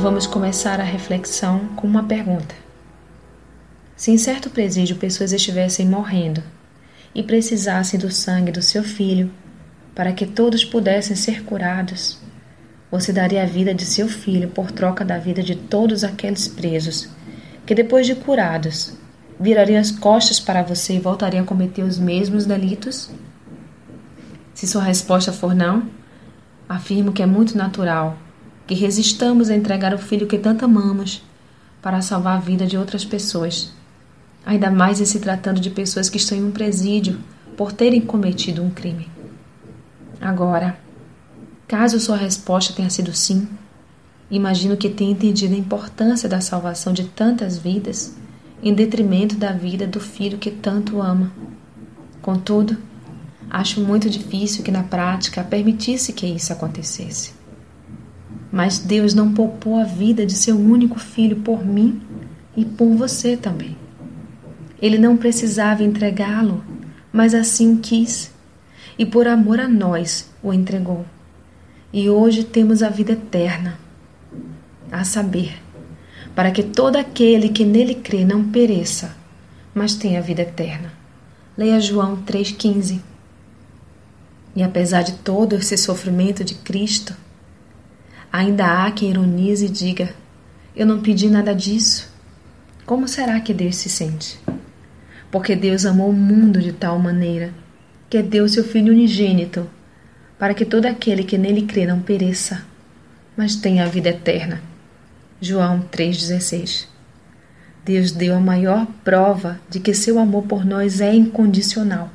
Vamos começar a reflexão com uma pergunta. Se em certo presídio pessoas estivessem morrendo e precisassem do sangue do seu filho para que todos pudessem ser curados, você daria a vida de seu filho por troca da vida de todos aqueles presos que, depois de curados, virariam as costas para você e voltariam a cometer os mesmos delitos? Se sua resposta for não, afirmo que é muito natural que resistamos a entregar o filho que tanto amamos para salvar a vida de outras pessoas ainda mais em se tratando de pessoas que estão em um presídio por terem cometido um crime. Agora, caso sua resposta tenha sido sim, imagino que tenha entendido a importância da salvação de tantas vidas em detrimento da vida do filho que tanto ama. Contudo, acho muito difícil que na prática permitisse que isso acontecesse. Mas Deus não poupou a vida de seu único filho por mim e por você também. Ele não precisava entregá-lo, mas assim quis, e por amor a nós o entregou. E hoje temos a vida eterna, a saber, para que todo aquele que nele crê não pereça, mas tenha a vida eterna. Leia João 3,15. E apesar de todo esse sofrimento de Cristo, ainda há quem ironize e diga: Eu não pedi nada disso. Como será que Deus se sente? porque Deus amou o mundo de tal maneira que deu seu Filho unigênito, para que todo aquele que nele crê não pereça, mas tenha a vida eterna. João 3,16 Deus deu a maior prova de que seu amor por nós é incondicional,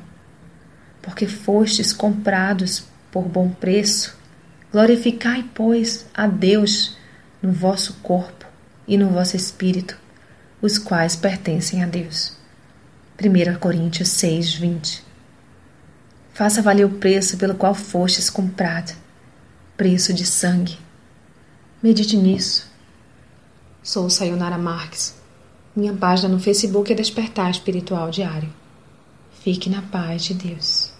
porque fostes comprados por bom preço. Glorificai, pois, a Deus no vosso corpo e no vosso espírito, os quais pertencem a Deus. 1 Coríntios 6, 20. Faça valer o preço pelo qual fostes comprado, preço de sangue. Medite nisso. Sou Sayonara Marques. Minha página no Facebook é Despertar Espiritual Diário. Fique na paz de Deus.